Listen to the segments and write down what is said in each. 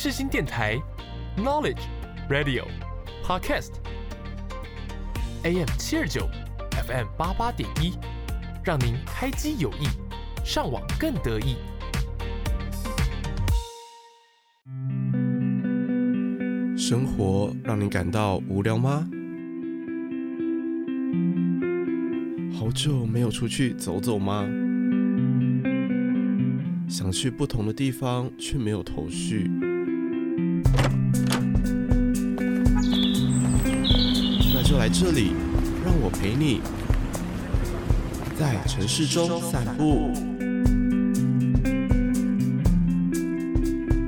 世新电台，Knowledge Radio Podcast，AM 七二九，FM 八八点一，让您开机有益，上网更得意。生活让你感到无聊吗？好久没有出去走走吗？想去不同的地方，却没有头绪。来这里，让我陪你，在城市中散步。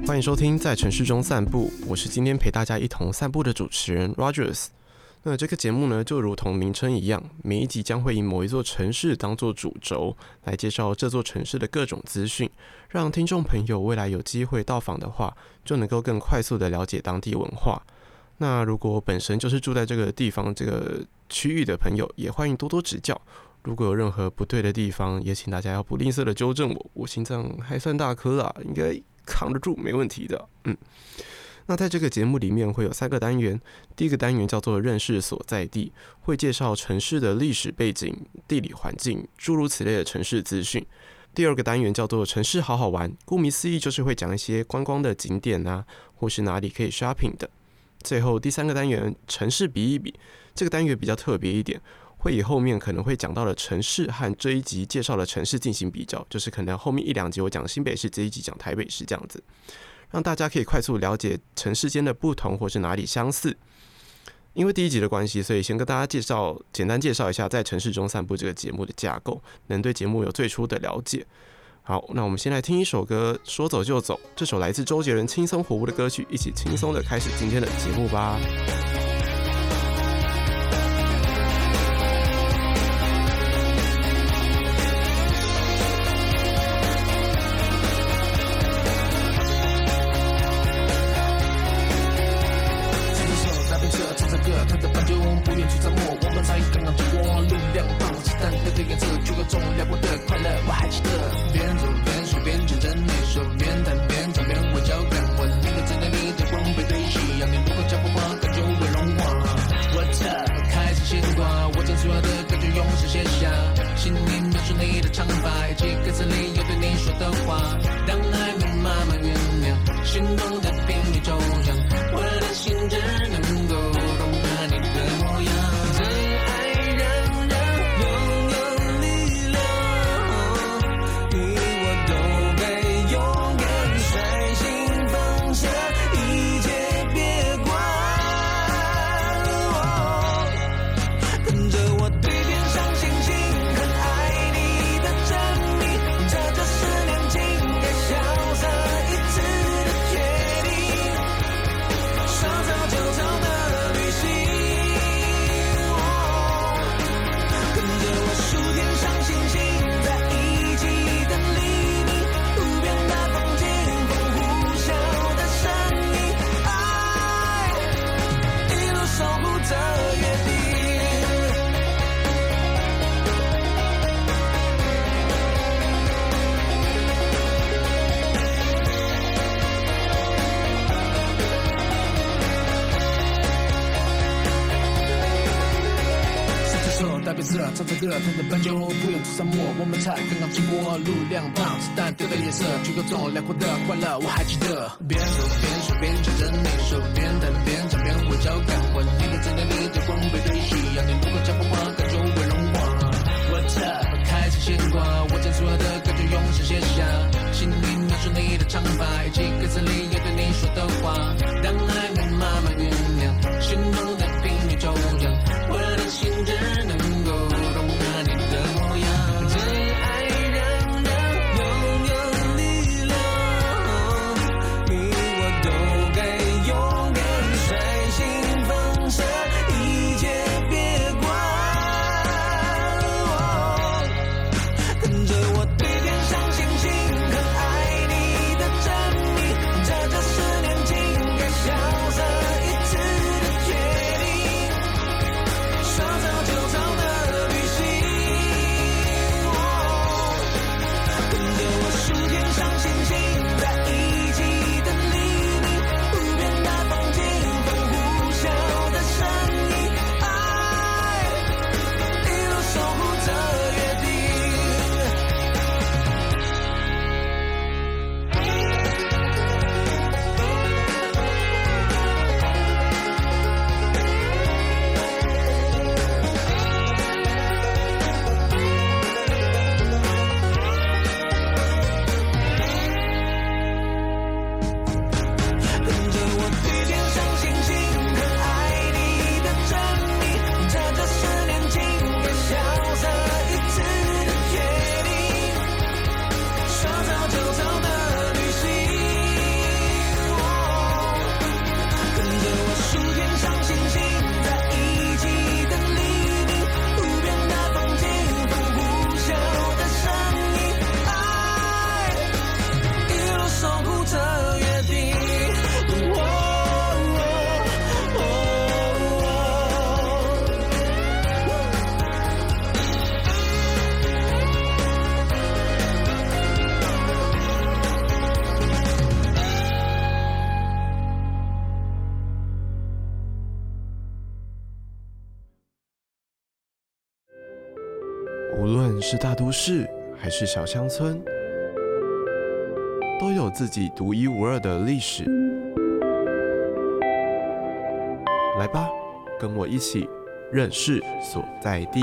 欢迎收听《在城市中散步》，我是今天陪大家一同散步的主持人 Rogers。那这个节目呢，就如同名称一样，每一集将会以某一座城市当做主轴，来介绍这座城市的各种资讯，让听众朋友未来有机会到访的话，就能够更快速的了解当地文化。那如果本身就是住在这个地方这个区域的朋友，也欢迎多多指教。如果有任何不对的地方，也请大家要不吝啬地纠正我。我心脏还算大颗啦，应该扛得住，没问题的。嗯。那在这个节目里面会有三个单元，第一个单元叫做认识所在地，会介绍城市的历史背景、地理环境，诸如此类的城市资讯。第二个单元叫做城市好好玩，顾名思义就是会讲一些观光的景点啊，或是哪里可以 shopping 的。最后第三个单元城市比一比，这个单元比较特别一点，会以后面可能会讲到的城市和这一集介绍的城市进行比较，就是可能后面一两集我讲新北市，这一集讲台北市这样子。让大家可以快速了解城市间的不同或是哪里相似。因为第一集的关系，所以先跟大家介绍，简单介绍一下在城市中散步这个节目的架构，能对节目有最初的了解。好，那我们先来听一首歌，说走就走。这首来自周杰伦轻松活泼的歌曲，一起轻松的开始今天的节目吧。不用出沙漠，我们才刚刚经过。路两旁，子弹丢的颜色，去各种辽阔的快乐，我还记得。边走边说边牵着你手，边弹边唱边微笑感怀。你的真的你的光背对夕阳，你如果讲不话，感觉会融化。What's up？开始牵挂，我将所有的感觉用心写下，心里描述你的长发，以及歌词里要对你说的话，当爱慢慢酝酿，心动是大都市还是小乡村，都有自己独一无二的历史。来吧，跟我一起认识所在地。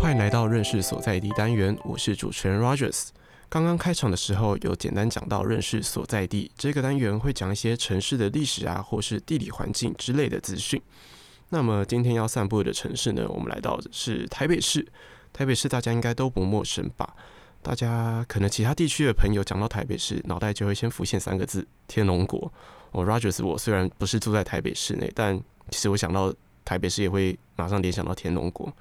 欢迎来到认识所在地单元，我是主持人 Rogers。刚刚开场的时候有简单讲到认识所在地这个单元会讲一些城市的历史啊，或是地理环境之类的资讯。那么今天要散步的城市呢，我们来到的是台北市。台北市大家应该都不陌生吧？大家可能其他地区的朋友讲到台北市，脑袋就会先浮现三个字：天龙国。哦，Rogers，我虽然不是住在台北市内，但其实我想到台北市也会马上联想到天龙国。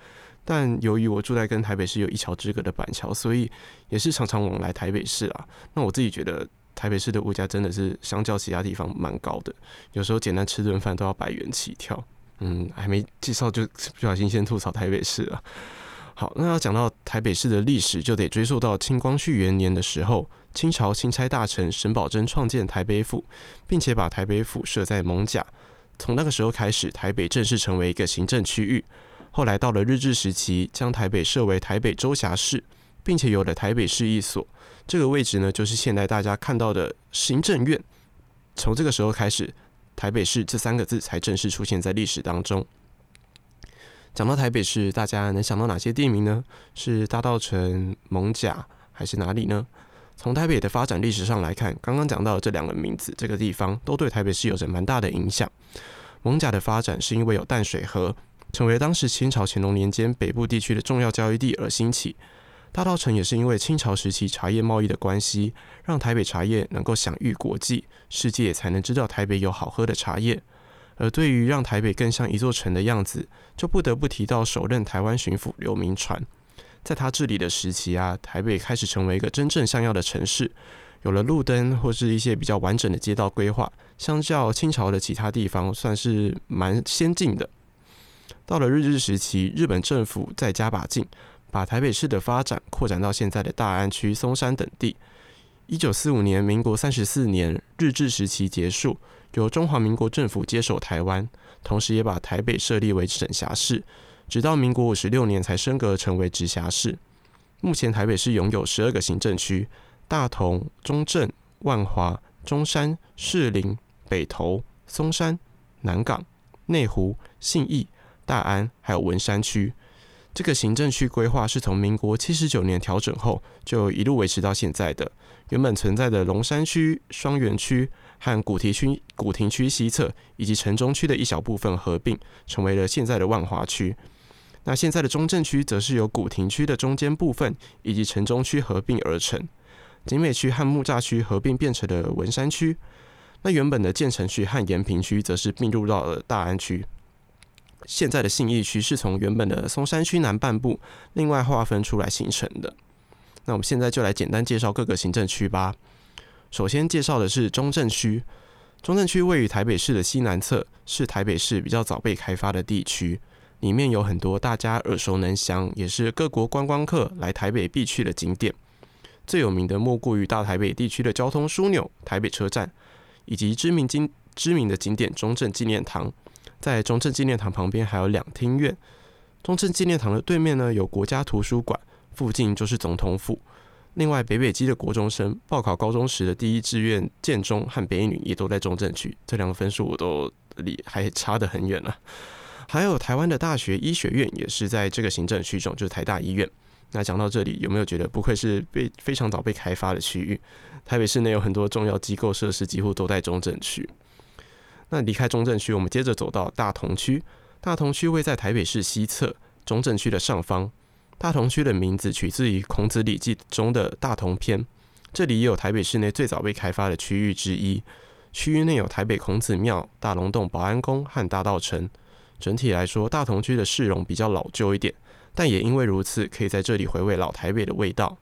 但由于我住在跟台北市有一桥之隔的板桥，所以也是常常往来台北市啊。那我自己觉得台北市的物价真的是相较其他地方蛮高的，有时候简单吃顿饭都要百元起跳。嗯，还没介绍就不小心先吐槽台北市了。好，那要讲到台北市的历史，就得追溯到清光绪元年的时候，清朝钦差大臣沈葆桢创建台北府，并且把台北府设在艋舺。从那个时候开始，台北正式成为一个行政区域。后来到了日治时期，将台北设为台北州辖市，并且有了台北市役所。这个位置呢，就是现在大家看到的行政院。从这个时候开始，台北市这三个字才正式出现在历史当中。讲到台北市，大家能想到哪些地名呢？是大稻埕、艋甲，还是哪里呢？从台北的发展历史上来看，刚刚讲到的这两个名字，这个地方都对台北市有着蛮大的影响。艋甲的发展是因为有淡水河。成为当时清朝乾隆年间北部地区的重要交易地而兴起。大稻城也是因为清朝时期茶叶贸易的关系，让台北茶叶能够享誉国际，世界才能知道台北有好喝的茶叶。而对于让台北更像一座城的样子，就不得不提到首任台湾巡抚刘铭传。在他治理的时期啊，台北开始成为一个真正像样的城市，有了路灯或是一些比较完整的街道规划，相较清朝的其他地方，算是蛮先进的。到了日治时期，日本政府再加把劲，把台北市的发展扩展到现在的大安区、松山等地。一九四五年，民国三十四年，日治时期结束，由中华民国政府接手台湾，同时也把台北设立为省辖市，直到民国五十六年才升格成为直辖市。目前台北市拥有十二个行政区：大同、中正、万华、中山、士林、北投、松山、南港、内湖、信义。大安还有文山区，这个行政区规划是从民国七十九年调整后，就一路维持到现在的。原本存在的龙山区、双园区和古亭区、古亭区西侧以及城中区的一小部分合并，成为了现在的万华区。那现在的中正区则是由古亭区的中间部分以及城中区合并而成。景美区和木栅区合并变成了文山区。那原本的建成区和延平区则是并入到了大安区。现在的信义区是从原本的松山区南半部另外划分出来形成的。那我们现在就来简单介绍各个行政区吧。首先介绍的是中正区。中正区位于台北市的西南侧，是台北市比较早被开发的地区，里面有很多大家耳熟能详，也是各国观光客来台北必去的景点。最有名的莫过于大台北地区的交通枢纽台北车站，以及知名景知名的景点中正纪念堂。在中正纪念堂旁边还有两厅院。中正纪念堂的对面呢，有国家图书馆，附近就是总统府。另外，北北基的国中生报考高中时的第一志愿建中和北一女也都在中正区，这两个分数我都离还差得很远了。还有台湾的大学医学院也是在这个行政区中，就是台大医院。那讲到这里，有没有觉得不愧是被非常早被开发的区域？台北市内有很多重要机构设施，几乎都在中正区。那离开中正区，我们接着走到大同区。大同区位在台北市西侧，中正区的上方。大同区的名字取自于《孔子礼记》中的大同篇。这里也有台北市内最早被开发的区域之一。区域内有台北孔子庙、大龙洞保安宫和大道城。整体来说，大同区的市容比较老旧一点，但也因为如此，可以在这里回味老台北的味道。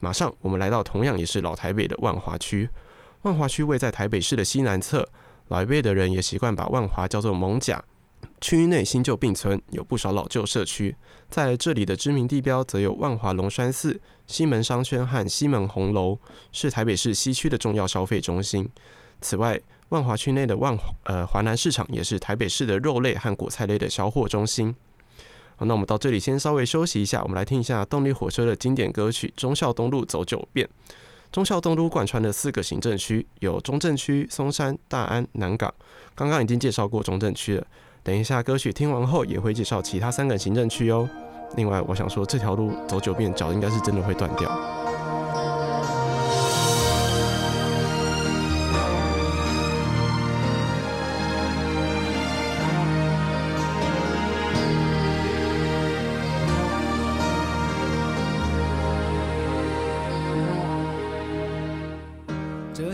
马上，我们来到同样也是老台北的万华区。万华区位在台北市的西南侧。老一辈的人也习惯把万华叫做艋舺，区域内新旧并存，有不少老旧社区。在这里的知名地标则有万华龙山寺、西门商圈和西门红楼，是台北市西区的重要消费中心。此外，万华区内的万呃华南市场也是台北市的肉类和果菜类的销货中心。好，那我们到这里先稍微休息一下，我们来听一下动力火车的经典歌曲《忠孝东路走九遍》。忠孝东路贯穿的四个行政区有中正区、松山、大安、南港。刚刚已经介绍过中正区了，等一下歌曲听完后也会介绍其他三个行政区哦。另外，我想说这条路走九遍，脚应该是真的会断掉。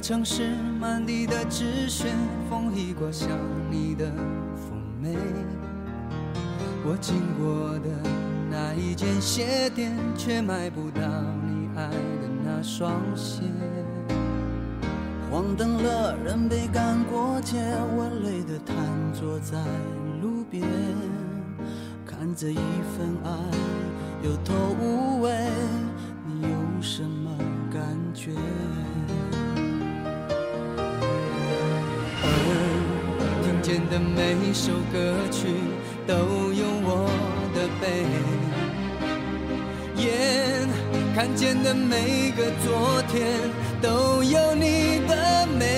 城市满地的纸屑，风一刮像你的妩媚。我经过的那一间鞋店，却买不到你爱的那双鞋。黄灯了，人被赶过街，我累得瘫坐在路边，看着一份爱有头无尾，见的每首歌曲都有我的悲，眼看见的每个昨天都有你的美。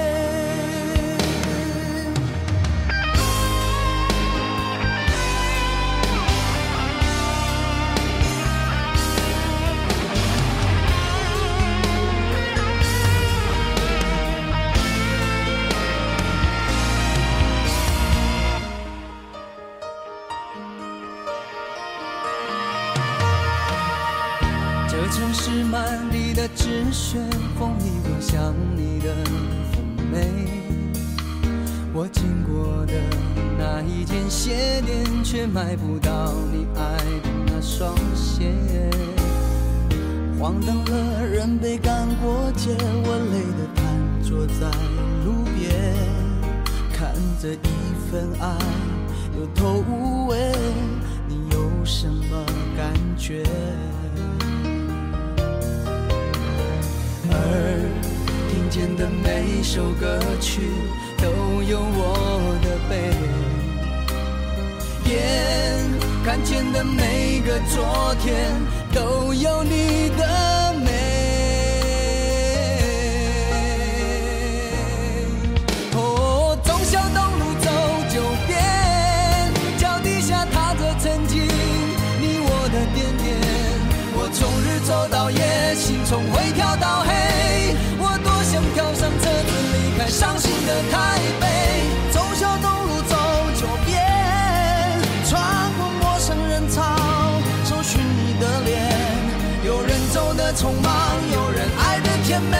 纸屑，风一刮像你的妩媚。我经过的那一间鞋店，却买不到你爱的那双鞋。黄灯了，人被赶过街，我累得瘫坐在路边，看着一份爱有头无尾，你有什么感觉？听见的每首歌曲都有我的悲，眼看见的每个昨天都有你的走到夜，心从灰跳到黑。我多想跳上车子离开伤心的台北，走小东路走九遍，穿过陌生人潮，搜寻你的脸。有人走的匆忙，有人爱的甜美，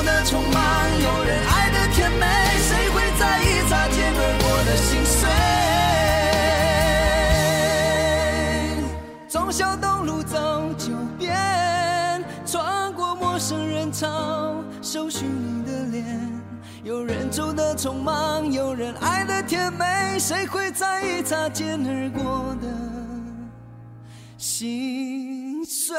有人走得匆忙，有人爱的甜美，谁会在意擦肩而过的心碎？从小东路走九遍，穿过陌生人潮，搜寻你的脸。有人走的匆忙，有人爱的甜美，谁会在意擦肩而过的心碎？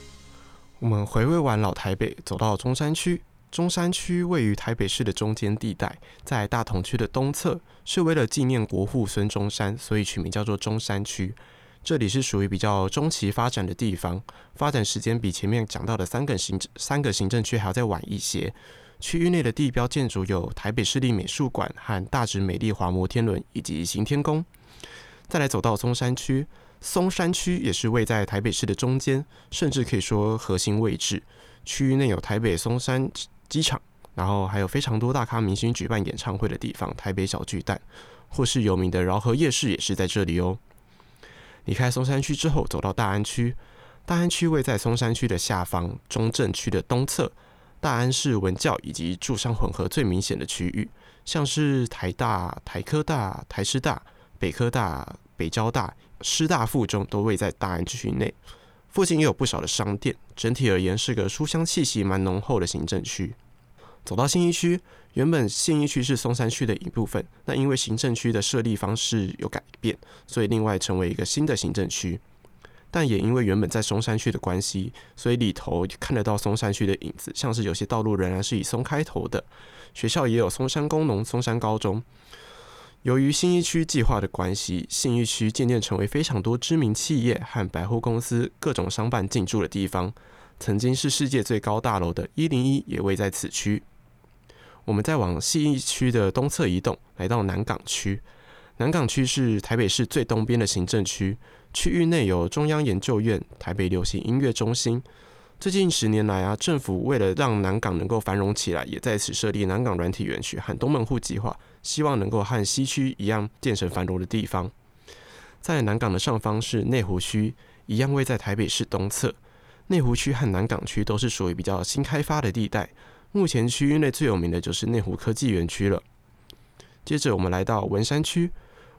我们回味完老台北，走到中山区。中山区位于台北市的中间地带，在大同区的东侧，是为了纪念国父孙中山，所以取名叫做中山区。这里是属于比较中期发展的地方，发展时间比前面讲到的三个行三个行政区还要再晚一些。区域内的地标建筑有台北市立美术馆和大直美丽华摩天轮以及行天宫。再来走到中山区。松山区也是位在台北市的中间，甚至可以说核心位置。区域内有台北松山机场，然后还有非常多大咖明星举办演唱会的地方——台北小巨蛋，或是有名的饶河夜市也是在这里哦。离开松山区之后，走到大安区。大安区位在松山区的下方，中正区的东侧。大安是文教以及住商混合最明显的区域，像是台大、台科大、台师大、北科大、北交大。师大附中都位在大安区内，附近也有不少的商店。整体而言，是个书香气息蛮浓厚的行政区。走到信义区，原本信义区是松山区的一部分，那因为行政区的设立方式有改变，所以另外成为一个新的行政区。但也因为原本在松山区的关系，所以里头看得到松山区的影子，像是有些道路仍然是以松开头的，学校也有松山工农、松山高中。由于新一区计划的关系，信义区渐渐成为非常多知名企业和百货公司、各种商办进驻的地方。曾经是世界最高大楼的一零一也位在此区。我们再往信义区的东侧移动，来到南港区。南港区是台北市最东边的行政区，区域内有中央研究院、台北流行音乐中心。最近十年来啊，政府为了让南港能够繁荣起来，也在此设立南港软体园区和东门户计划。希望能够和西区一样建成繁荣的地方。在南港的上方是内湖区，一样位在台北市东侧。内湖区和南港区都是属于比较新开发的地带。目前区域内最有名的就是内湖科技园区了。接着我们来到文山区，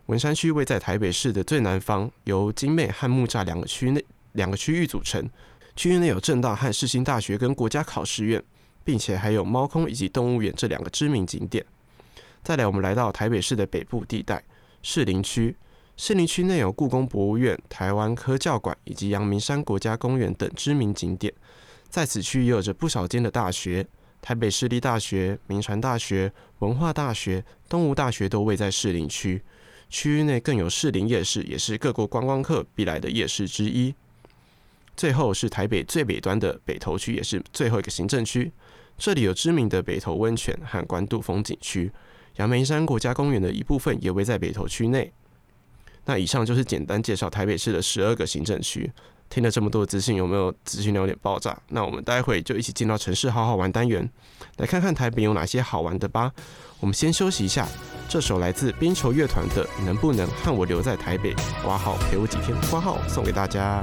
文山区位在台北市的最南方，由金美和木栅两个区内两个区域组成。区域内有正大和世新大学跟国家考试院，并且还有猫空以及动物园这两个知名景点。再来，我们来到台北市的北部地带，士林区。士林区内有故宫博物院、台湾科教馆以及阳明山国家公园等知名景点。在此区也有着不少间的大学，台北市立大学、铭传大学、文化大学、东吴大学都位在士林区。区域内更有士林夜市，也是各国观光客必来的夜市之一。最后是台北最北端的北投区，也是最后一个行政区。这里有知名的北投温泉和关渡风景区。阳明山国家公园的一部分也位在北投区内。那以上就是简单介绍台北市的十二个行政区。听了这么多资讯，有没有资讯有点爆炸？那我们待会就一起进到城市好好玩单元，来看看台北有哪些好玩的吧。我们先休息一下，这首来自冰球乐团的《能不能和我留在台北》，挂号陪我几天，挂号送给大家。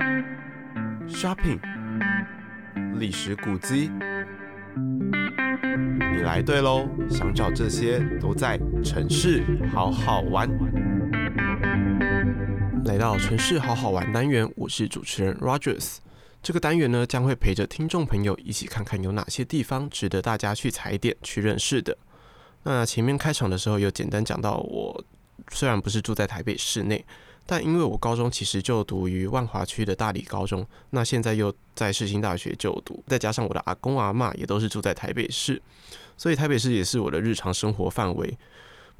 shopping、历史古迹，你来对喽！想找这些都在城市好好玩。来到城市好好玩单元，我是主持人 Rogers。这个单元呢，将会陪着听众朋友一起看看有哪些地方值得大家去踩点、去认识的。那前面开场的时候有简单讲到，我虽然不是住在台北市内。但因为我高中其实就读于万华区的大理高中，那现在又在世新大学就读，再加上我的阿公阿嬷也都是住在台北市，所以台北市也是我的日常生活范围。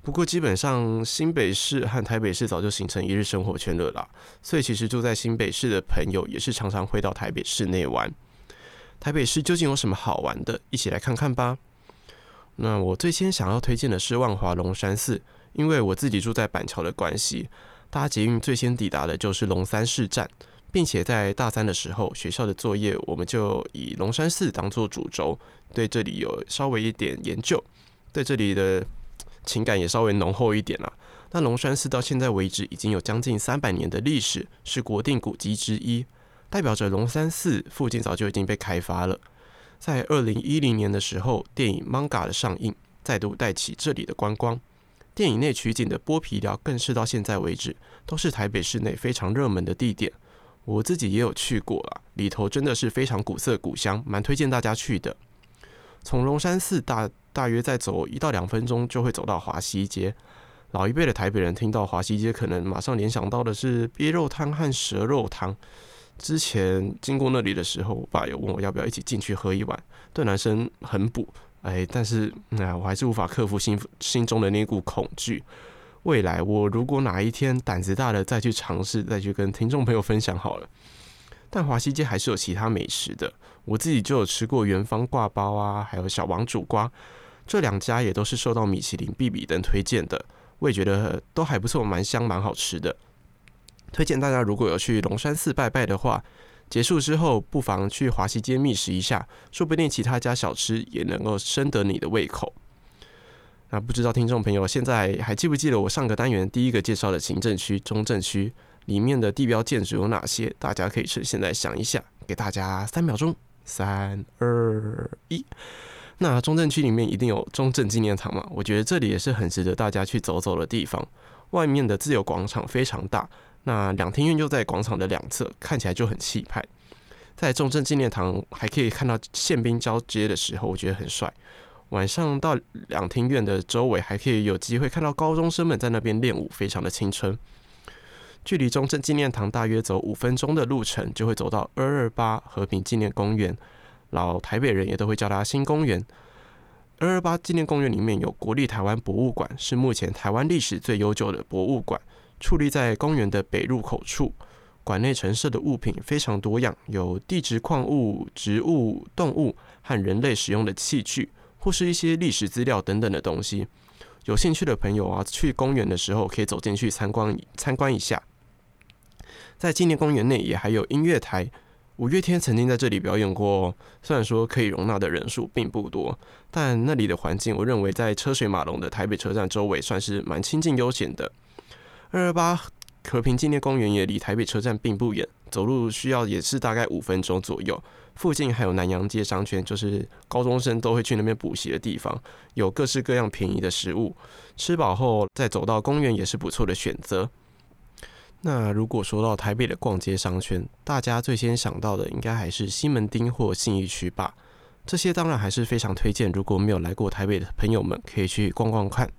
不过基本上新北市和台北市早就形成一日生活圈了啦，所以其实住在新北市的朋友也是常常会到台北市内玩。台北市究竟有什么好玩的？一起来看看吧。那我最先想要推荐的是万华龙山寺，因为我自己住在板桥的关系。搭捷运最先抵达的就是龙山寺站，并且在大三的时候，学校的作业我们就以龙山寺当做主轴，对这里有稍微一点研究，对这里的情感也稍微浓厚一点啦。那龙山寺到现在为止已经有将近三百年的历史，是国定古迹之一，代表着龙山寺附近早就已经被开发了。在二零一零年的时候，电影《Manga》的上映，再度带起这里的观光。电影内取景的剥皮寮，更是到现在为止都是台北市内非常热门的地点。我自己也有去过啊，里头真的是非常古色古香，蛮推荐大家去的。从龙山寺大大约再走一到两分钟，就会走到华西街。老一辈的台北人听到华西街，可能马上联想到的是鳖肉汤和蛇肉汤。之前经过那里的时候，我爸有问我要不要一起进去喝一碗，对男生很补。哎，但是哎，我还是无法克服心心中的那股恐惧。未来我如果哪一天胆子大了，再去尝试，再去跟听众朋友分享好了。但华西街还是有其他美食的，我自己就有吃过元芳挂包啊，还有小王煮瓜，这两家也都是受到米其林、必比登推荐的，我也觉得都还不错，蛮香，蛮好吃的。推荐大家如果有去龙山寺拜拜的话。结束之后，不妨去华西街觅食一下，说不定其他家小吃也能够深得你的胃口。那不知道听众朋友现在还记不记得我上个单元第一个介绍的行政区中正区里面的地标建筑有哪些？大家可以趁现在想一下，给大家三秒钟，三二一。那中正区里面一定有中正纪念堂嘛？我觉得这里也是很值得大家去走走的地方。外面的自由广场非常大。那两厅院就在广场的两侧，看起来就很气派。在中正纪念堂还可以看到宪兵交接的时候，我觉得很帅。晚上到两厅院的周围，还可以有机会看到高中生们在那边练舞，非常的青春。距离中正纪念堂大约走五分钟的路程，就会走到二二八和平纪念公园，老台北人也都会叫它新公园。二二八纪念公园里面有国立台湾博物馆，是目前台湾历史最悠久的博物馆。矗立在公园的北入口处，馆内陈设的物品非常多样，有地质矿物、植物、动物和人类使用的器具，或是一些历史资料等等的东西。有兴趣的朋友啊，去公园的时候可以走进去参观参观一下。在纪念公园内也还有音乐台，五月天曾经在这里表演过。虽然说可以容纳的人数并不多，但那里的环境，我认为在车水马龙的台北车站周围算是蛮清静悠闲的。二二八和平纪念公园也离台北车站并不远，走路需要也是大概五分钟左右。附近还有南洋街商圈，就是高中生都会去那边补习的地方，有各式各样便宜的食物。吃饱后再走到公园也是不错的选择。那如果说到台北的逛街商圈，大家最先想到的应该还是西门町或信义区吧？这些当然还是非常推荐，如果没有来过台北的朋友们，可以去逛逛看。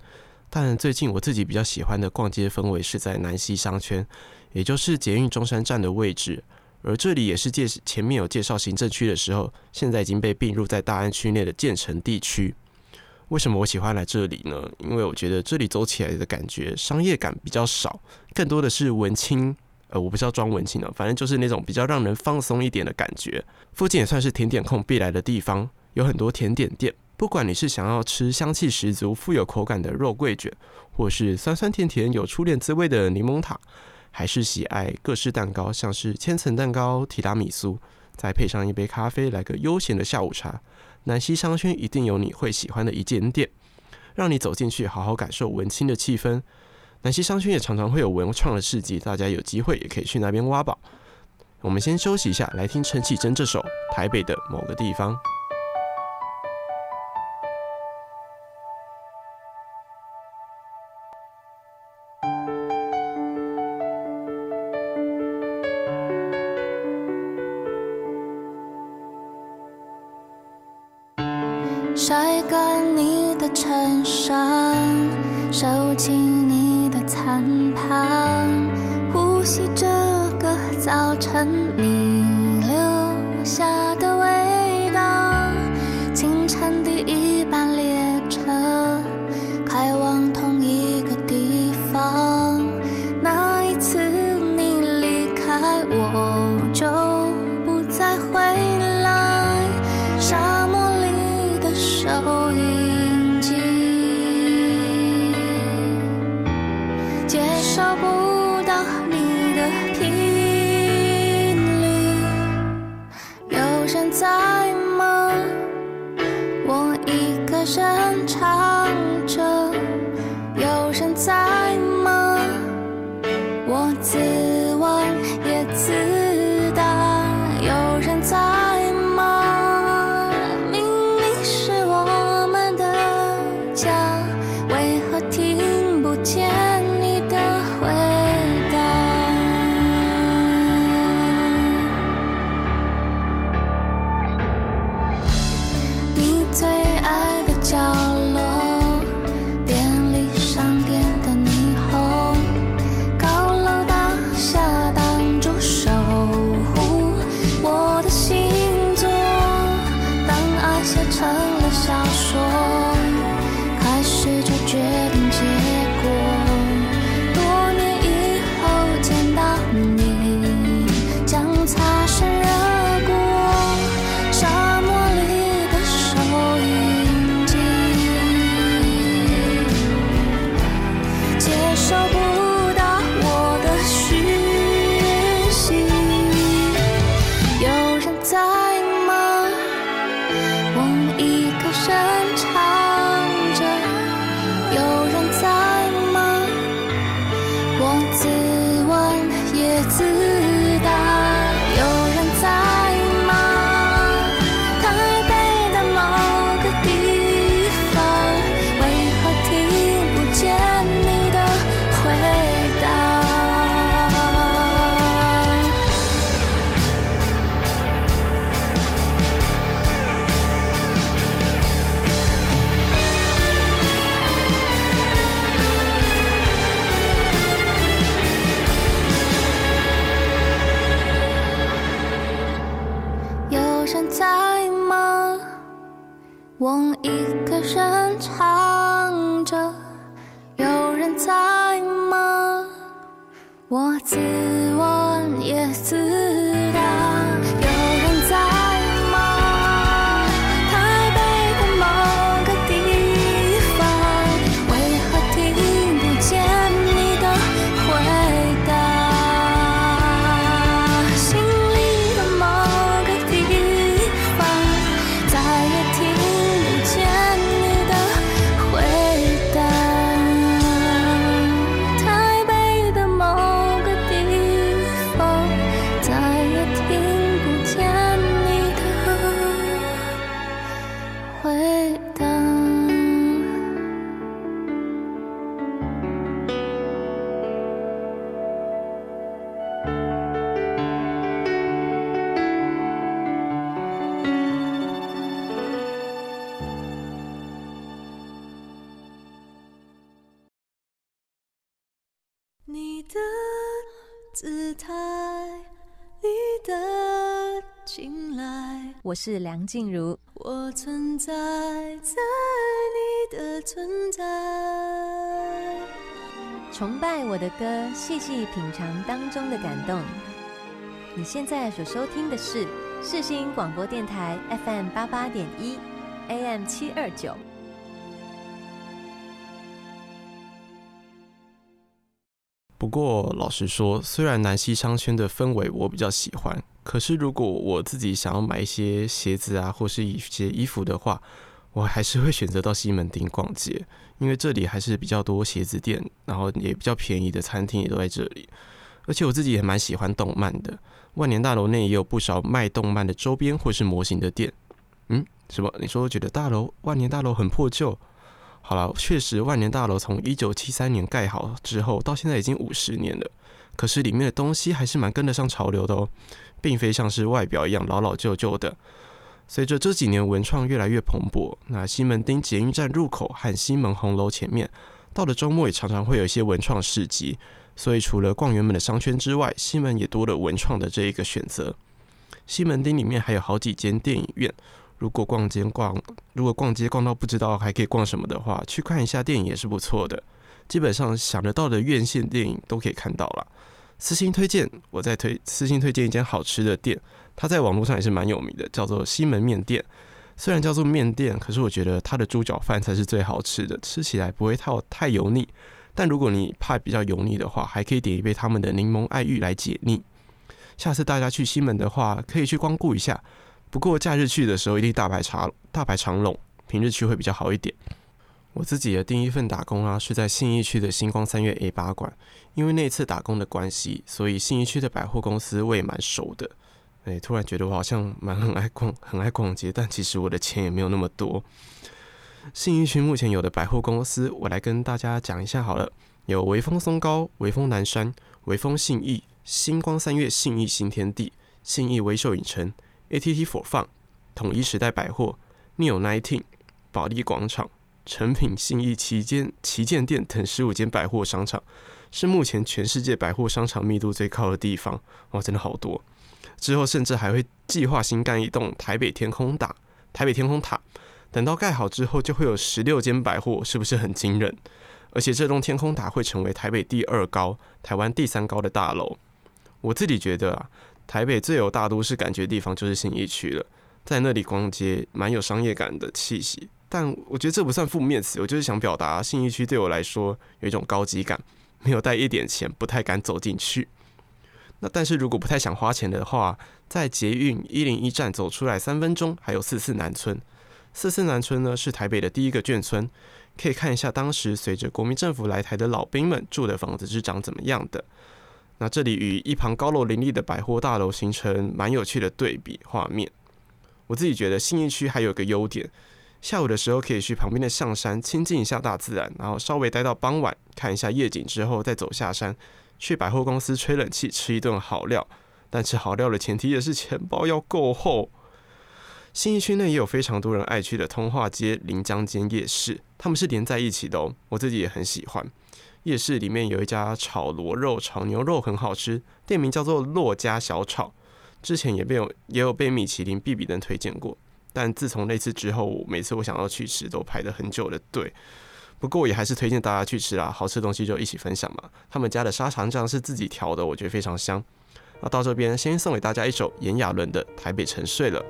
但最近我自己比较喜欢的逛街氛围是在南西商圈，也就是捷运中山站的位置。而这里也是介前面有介绍行政区的时候，现在已经被并入在大安区内的建成地区。为什么我喜欢来这里呢？因为我觉得这里走起来的感觉商业感比较少，更多的是文青。呃，我不是要装文青的，反正就是那种比较让人放松一点的感觉。附近也算是甜点控必来的地方，有很多甜点店，不管你是想要吃香气十足富有口感的肉桂卷或是酸酸甜甜有初恋滋味的柠檬塔还是喜爱各式蛋糕像是千层蛋糕提拉米苏再配上一杯咖啡来个悠闲的下午茶南溪商圈一定有你会喜欢的一间店让你走进去好好感受文青的气氛。南溪商圈也常常会有文创的市集大家有机会也可以去那边挖宝。我们先休息一下来听陈绮贞这首台北的某个地方。shine. 我是梁静茹。我存在在你的存在，崇拜我的歌，细细品尝当中的感动。你现在所收听的是世新广播电台 FM 八八点一，AM 七二九。不过，老实说，虽然南溪商圈的氛围我比较喜欢，可是如果我自己想要买一些鞋子啊，或是一些衣服的话，我还是会选择到西门町逛街，因为这里还是比较多鞋子店，然后也比较便宜的餐厅也都在这里。而且我自己也蛮喜欢动漫的，万年大楼内也有不少卖动漫的周边或是模型的店。嗯，什么？你说觉得大楼万年大楼很破旧？好了，确实，万年大楼从一九七三年盖好之后，到现在已经五十年了。可是里面的东西还是蛮跟得上潮流的哦，并非像是外表一样老老旧旧的。随着这几年文创越来越蓬勃，那西门町捷运站入口和西门红楼前面，到了周末也常常会有一些文创市集。所以除了逛原本的商圈之外，西门也多了文创的这一个选择。西门町里面还有好几间电影院。如果逛街逛，如果逛街逛到不知道还可以逛什么的话，去看一下电影也是不错的。基本上想得到的院线电影都可以看到了。私信推荐，我再推私信推荐一间好吃的店，它在网络上也是蛮有名的，叫做西门面店。虽然叫做面店，可是我觉得它的猪脚饭才是最好吃的，吃起来不会太太油腻。但如果你怕比较油腻的话，还可以点一杯他们的柠檬爱玉来解腻。下次大家去西门的话，可以去光顾一下。不过假日去的时候一定大排长大排长龙，平日去会比较好一点。我自己的第一份打工啊，是在信义区的星光三月 A 八馆，因为那次打工的关系，所以信义区的百货公司我也蛮熟的。哎，突然觉得我好像蛮很爱逛，很爱逛街，但其实我的钱也没有那么多。信义区目前有的百货公司，我来跟大家讲一下好了。有微风松高、微风南山、微风信义、星光三月信义新天地、信义威秀影城。ATT 4 Fun、统一时代百货、Neo Nineteen、保利广场、诚品信义旗舰旗舰店等十五间百货商场，是目前全世界百货商场密度最高的地方。哇，真的好多！之后甚至还会计划新盖一栋台北天空塔。台北天空塔，等到盖好之后，就会有十六间百货，是不是很惊人？而且这栋天空塔会成为台北第二高、台湾第三高的大楼。我自己觉得啊。台北最有大都市感觉的地方就是信义区了，在那里逛街蛮有商业感的气息，但我觉得这不算负面词，我就是想表达信义区对我来说有一种高级感，没有带一点钱不太敢走进去。那但是如果不太想花钱的话，在捷运一零一站走出来三分钟，还有四四南村。四四南村呢是台北的第一个眷村，可以看一下当时随着国民政府来台的老兵们住的房子是长怎么样的。那这里与一旁高楼林立的百货大楼形成蛮有趣的对比画面。我自己觉得信义区还有个优点，下午的时候可以去旁边的象山亲近一下大自然，然后稍微待到傍晚看一下夜景之后再走下山，去百货公司吹冷气吃一顿好料。但吃好料的前提也是钱包要够厚。新义区内也有非常多人爱去的通化街、临江街夜市，他们是连在一起的哦，我自己也很喜欢。夜市里面有一家炒螺肉、炒牛肉很好吃，店名叫做洛家小炒。之前也被有也有被米其林必比登推荐过，但自从那次之后，每次我想要去吃都排了很久的队。不过也还是推荐大家去吃啦，好吃的东西就一起分享嘛。他们家的沙茶酱是自己调的，我觉得非常香。那到这边先送给大家一首炎亚纶的《台北沉睡了》。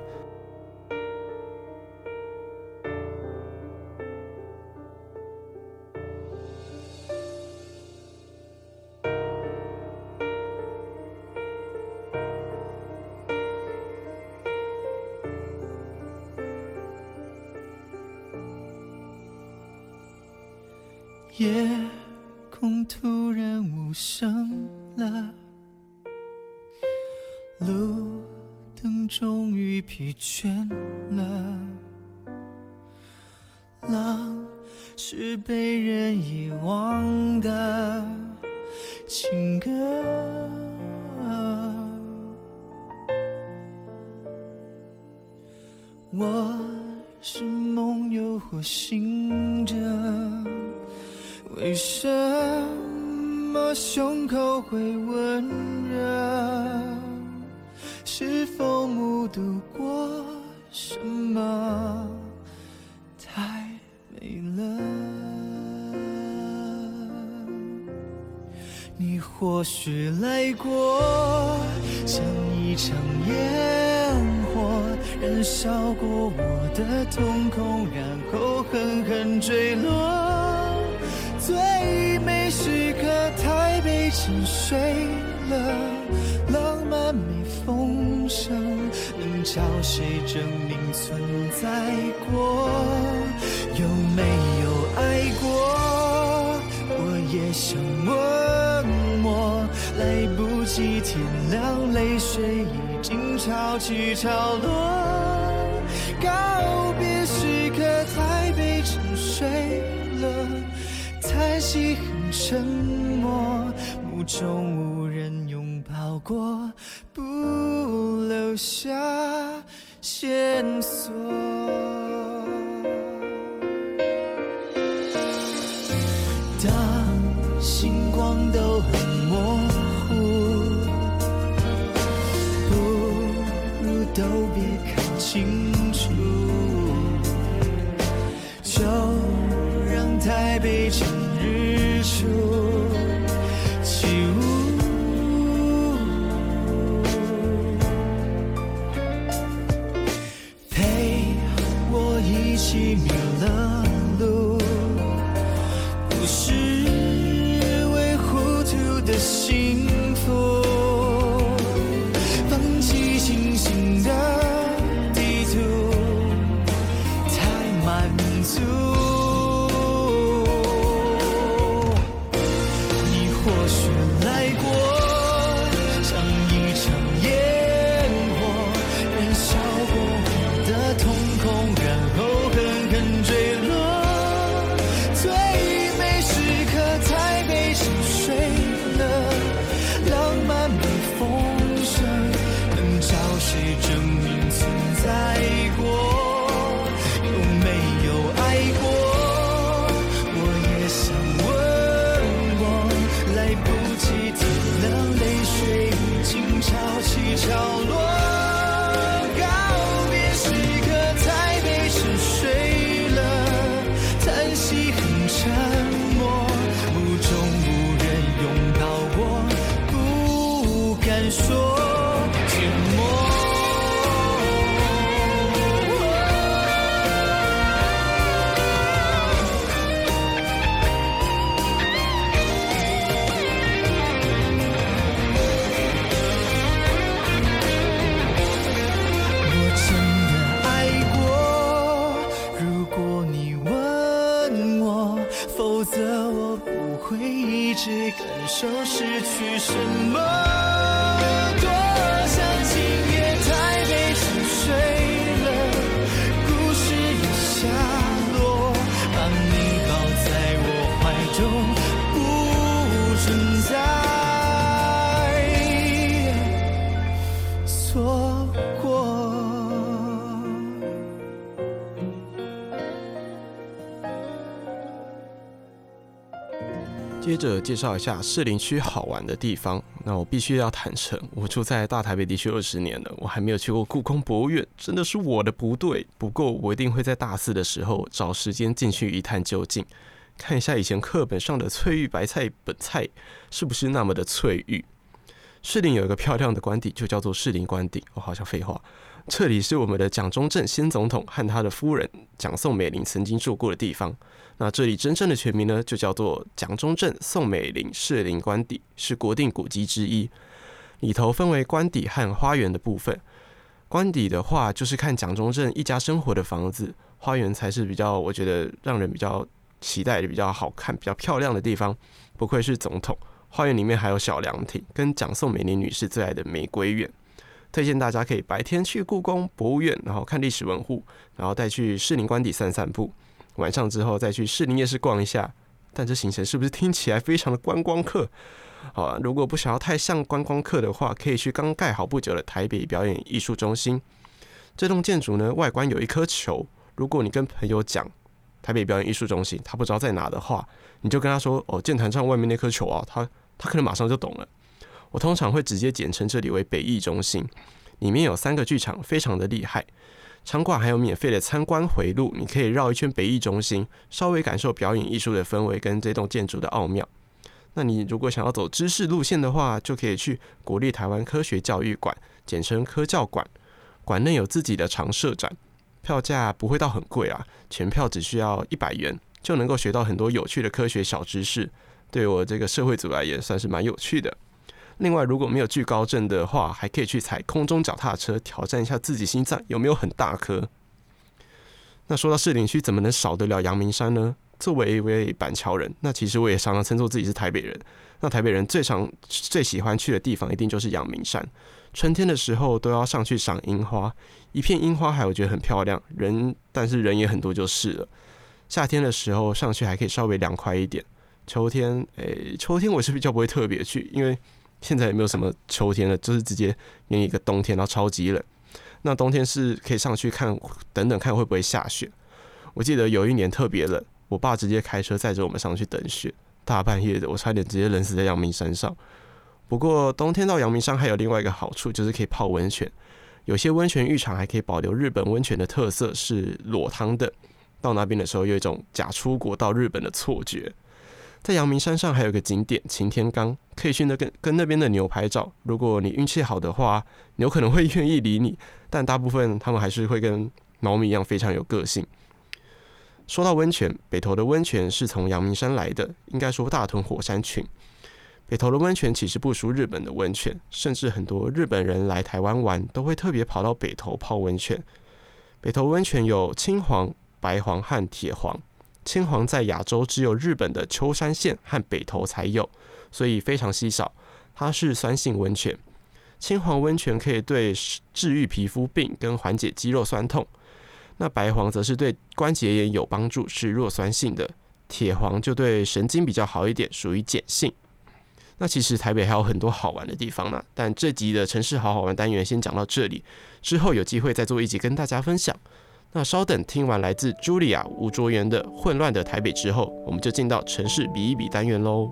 沉睡了，浪漫没风声，能找谁证明存在过？有没有爱过？我也想问我，来不及天亮，泪水已经潮起潮落。告别时刻，台北沉睡了，叹息很沉默，中无人拥抱过，不留下线索。着介绍一下士林区好玩的地方。那我必须要坦诚，我住在大台北地区二十年了，我还没有去过故宫博物院，真的是我的不对。不过我一定会在大四的时候找时间进去一探究竟，看一下以前课本上的翠玉白菜本菜是不是那么的翠玉。士林有一个漂亮的官邸，就叫做士林官邸。我好像废话，这里是我们的蒋中正先总统和他的夫人蒋宋美龄曾经住过的地方。那这里真正的全名呢，就叫做蒋中正宋美龄士林官邸，是国定古迹之一。里头分为官邸和花园的部分。官邸的话，就是看蒋中正一家生活的房子；花园才是比较，我觉得让人比较期待的、比较好看、比较漂亮的地方。不愧是总统，花园里面还有小凉亭，跟蒋宋美龄女士最爱的玫瑰园。推荐大家可以白天去故宫博物院，然后看历史文物，然后再去士林官邸散散步。晚上之后再去士林夜市逛一下，但这行程是不是听起来非常的观光客？好啊，如果不想要太像观光客的话，可以去刚盖好不久的台北表演艺术中心。这栋建筑呢，外观有一颗球。如果你跟朋友讲台北表演艺术中心，他不知道在哪的话，你就跟他说：“哦，剑潭上外面那颗球啊。”他他可能马上就懂了。我通常会直接简称这里为北艺中心，里面有三个剧场，非常的厉害。场馆还有免费的参观回路，你可以绕一圈北艺中心，稍微感受表演艺术的氛围跟这栋建筑的奥妙。那你如果想要走知识路线的话，就可以去国立台湾科学教育馆，简称科教馆。馆内有自己的常设展，票价不会到很贵啊，全票只需要一百元，就能够学到很多有趣的科学小知识。对我这个社会组来也算是蛮有趣的。另外，如果没有惧高症的话，还可以去踩空中脚踏车，挑战一下自己心脏有没有很大颗。那说到士林区，怎么能少得了阳明山呢？作为一位板桥人，那其实我也常常称作自己是台北人。那台北人最常、最喜欢去的地方，一定就是阳明山。春天的时候都要上去赏樱花，一片樱花海，我觉得很漂亮。人，但是人也很多就是了。夏天的时候上去还可以稍微凉快一点。秋天，诶、秋天我是比较不会特别去，因为现在也没有什么秋天了，就是直接演一个冬天，然后超级冷。那冬天是可以上去看，等等看会不会下雪。我记得有一年特别冷。我爸直接开车载着我们上去等雪，大半夜的，我差点直接冷死在阳明山上。不过冬天到阳明山还有另外一个好处，就是可以泡温泉。有些温泉浴场还可以保留日本温泉的特色，是裸汤的。到那边的时候，有一种假出国到日本的错觉。在阳明山上还有个景点擎天岗，可以去那跟跟那边的牛拍照。如果你运气好的话，牛可能会愿意理你，但大部分他们还是会跟猫咪一样非常有个性。说到温泉，北投的温泉是从阳明山来的，应该说大屯火山群。北投的温泉其实不输日本的温泉，甚至很多日本人来台湾玩都会特别跑到北投泡温泉。北投温泉有青黄、白黄和铁黄，青黄在亚洲只有日本的秋山县和北投才有，所以非常稀少。它是酸性温泉，青黄温泉可以对治愈皮肤病跟缓解肌肉酸痛。那白黄则是对关节炎有帮助，是弱酸性的；铁黄就对神经比较好一点，属于碱性。那其实台北还有很多好玩的地方呢，但这集的城市好好玩单元先讲到这里，之后有机会再做一集跟大家分享。那稍等，听完来自 Julia 吴卓源的《混乱的台北》之后，我们就进到城市比一比单元喽。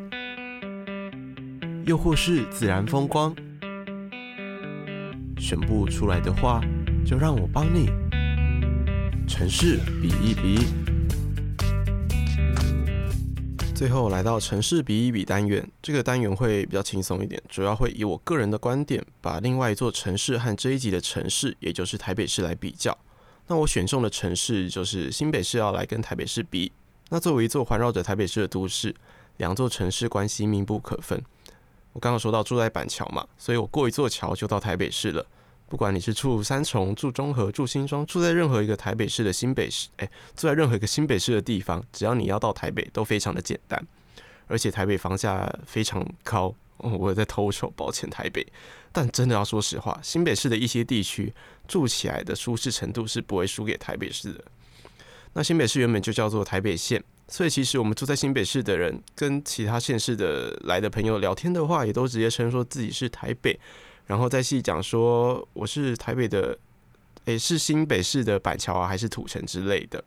又或是自然风光，选不出来的话，就让我帮你。城市比一比，最后来到城市比一比单元，这个单元会比较轻松一点，主要会以我个人的观点，把另外一座城市和这一集的城市，也就是台北市来比较。那我选中的城市就是新北市，要来跟台北市比。那作为一座环绕着台北市的都市，两座城市关系密不可分。我刚刚说到住在板桥嘛，所以我过一座桥就到台北市了。不管你是住三重、住中和、住新庄，住在任何一个台北市的新北市，哎，住在任何一个新北市的地方，只要你要到台北，都非常的简单。而且台北房价非常高，哦，我在偷丑，抱歉台北。但真的要说实话，新北市的一些地区住起来的舒适程度是不会输给台北市的。那新北市原本就叫做台北县，所以其实我们住在新北市的人，跟其他县市的来的朋友聊天的话，也都直接称说自己是台北，然后再细讲说我是台北的，诶，是新北市的板桥啊，还是土城之类的。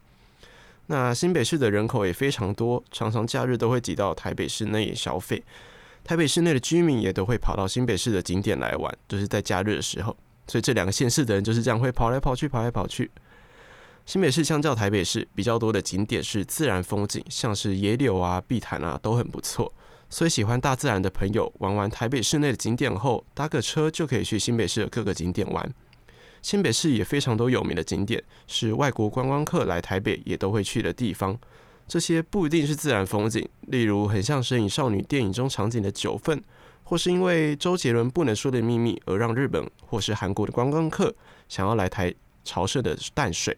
那新北市的人口也非常多，常常假日都会挤到台北市内消费，台北市内的居民也都会跑到新北市的景点来玩，就是在假日的时候。所以这两个县市的人就是这样会跑来跑去，跑来跑去。新北市相较台北市比较多的景点是自然风景，像是野柳啊、碧潭啊都很不错。所以喜欢大自然的朋友玩完台北市内的景点后，搭个车就可以去新北市的各个景点玩。新北市也非常多有名的景点，是外国观光客来台北也都会去的地方。这些不一定是自然风景，例如很像《神隐少女》电影中场景的九份，或是因为周杰伦不能说的秘密而让日本或是韩国的观光客想要来台朝圣的淡水。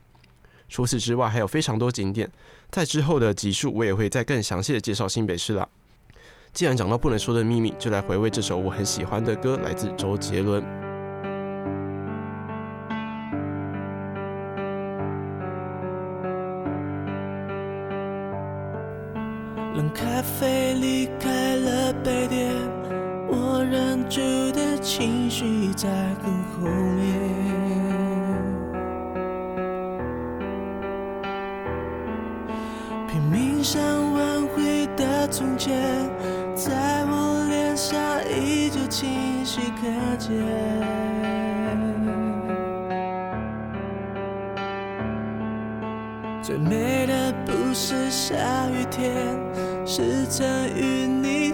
除此之外，还有非常多景点，在之后的集数我也会再更详细的介绍新北市啦。既然讲到不能说的秘密，就来回味这首我很喜欢的歌，来自周杰伦。冷咖啡离开了杯垫，我忍住的情绪在很后面。拼命想挽回的从前，在我脸上依旧清晰可见。最美的不是下雨天，是曾与你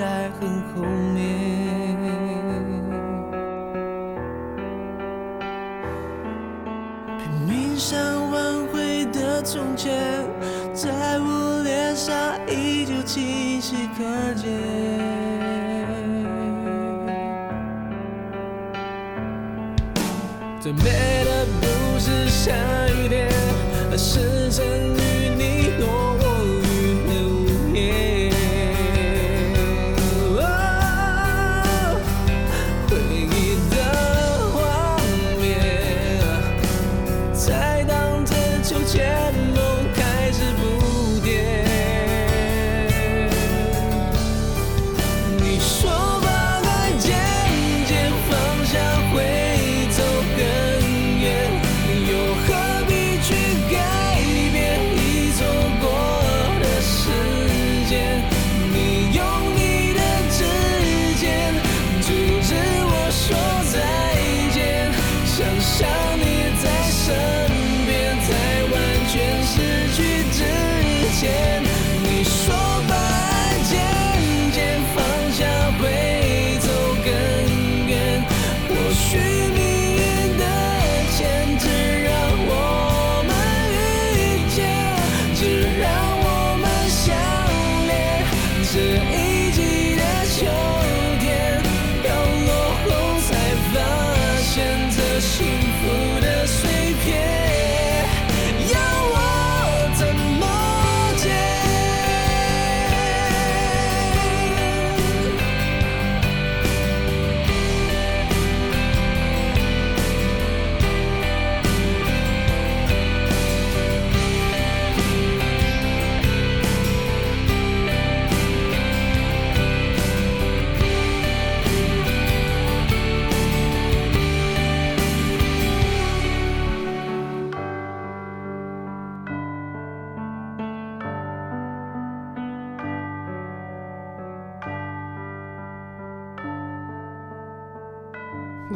在很后面。拼命想挽回的从前，在我脸上依旧清晰可见。最美的不是下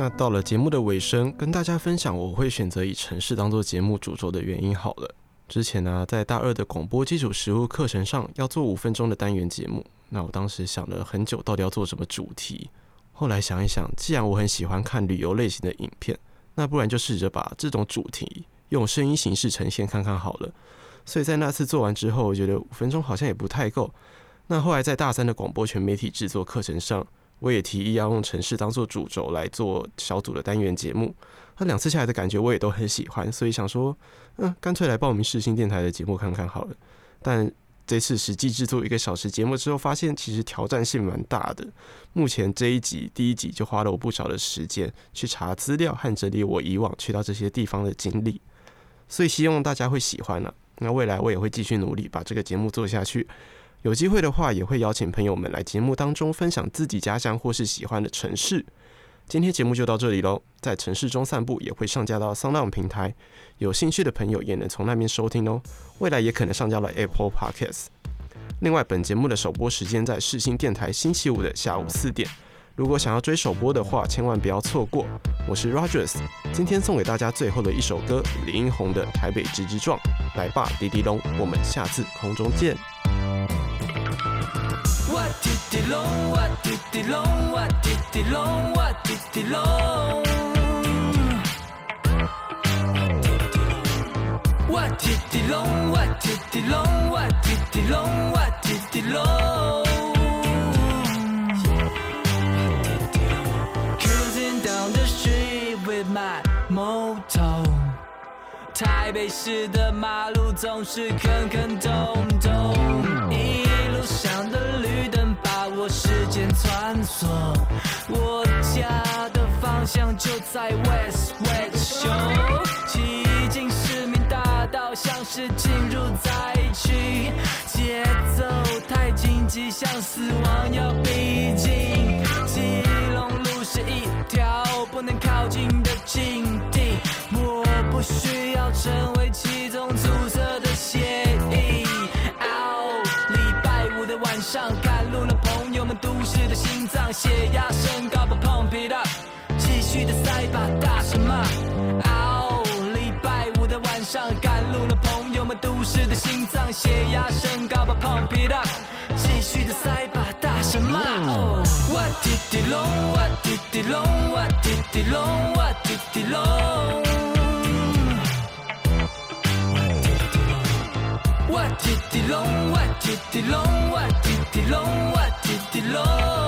那到了节目的尾声，跟大家分享我会选择以城市当做节目主轴的原因。好了，之前呢、在大二的广播基础实务课程上要做五分钟的单元节目，那我当时想了很久，到底要做什么主题。后来想一想，既然我很喜欢看旅游类型的影片，那不然就试着把这种主题用声音形式呈现看看好了。所以在那次做完之后，我觉得五分钟好像也不太够。那后来在大三的广播全媒体制作课程上，我也提议要用城市当做主轴来做小组的单元节目。那两次下来的感觉我也都很喜欢，所以想说，嗯，干脆来报名世新电台的节目看看好了。但这次实际制作一个小时节目之后，发现其实挑战性蛮大的。目前这一集第一集就花了我不少的时间去查资料和整理我以往去到这些地方的经历，所以希望大家会喜欢了。那未来我也会继续努力把这个节目做下去。有机会的话，也会邀请朋友们来节目当中分享自己家乡或是喜欢的城市。今天节目就到这里喽，在城市中散步也会上架到 SoundOn 平台，有兴趣的朋友也能从那边收听哦。未来也可能上架了 Apple Podcast。另外，本节目的首播时间在世新电台星期五的下午四点。如果想要追首播的话，千万不要错过。我是 Rogers，今天送给大家最后的一首歌，李英宏的《台北直直撞》。来吧，滴滴龙，我们下次空中见。台北市的马路总是坑坑洞洞，一路上的绿灯把我时间穿梭。我家的方向就在 West West Show，骑进市民大道像是进入灾区，节奏太紧急，像死亡要逼近。一条不能靠近的禁地，我不需要成为其中阻塞的协议。哦，礼拜五的晚上赶路了，朋友们，都市的心脏，血压升高吧，Pump it up，继续的塞吧，大声骂。哦，礼拜五的晚上赶路了，朋友们。都市的心脏，血压升高吧，Pump it up，继续的塞吧，什么哦？我滴滴隆，我滴滴隆，我滴滴隆，我滴滴隆。我滴滴隆，我滴滴隆，我滴滴隆，我滴滴隆。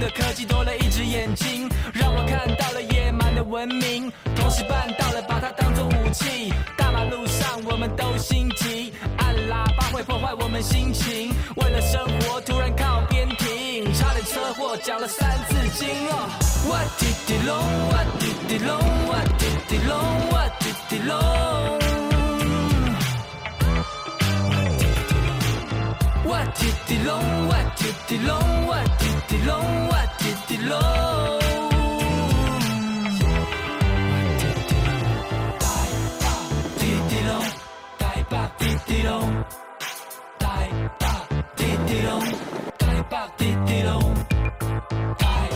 的科技多了一只眼睛，让我看到了野蛮的文明，同时办到了把它当作武器。大马路上我们都心急，按喇叭会破坏我们心情，为了生活突然靠边停，差点车祸讲了三字经 ติลงวัดจิตติลงติตายปากติติลงตายปากติติลงตาย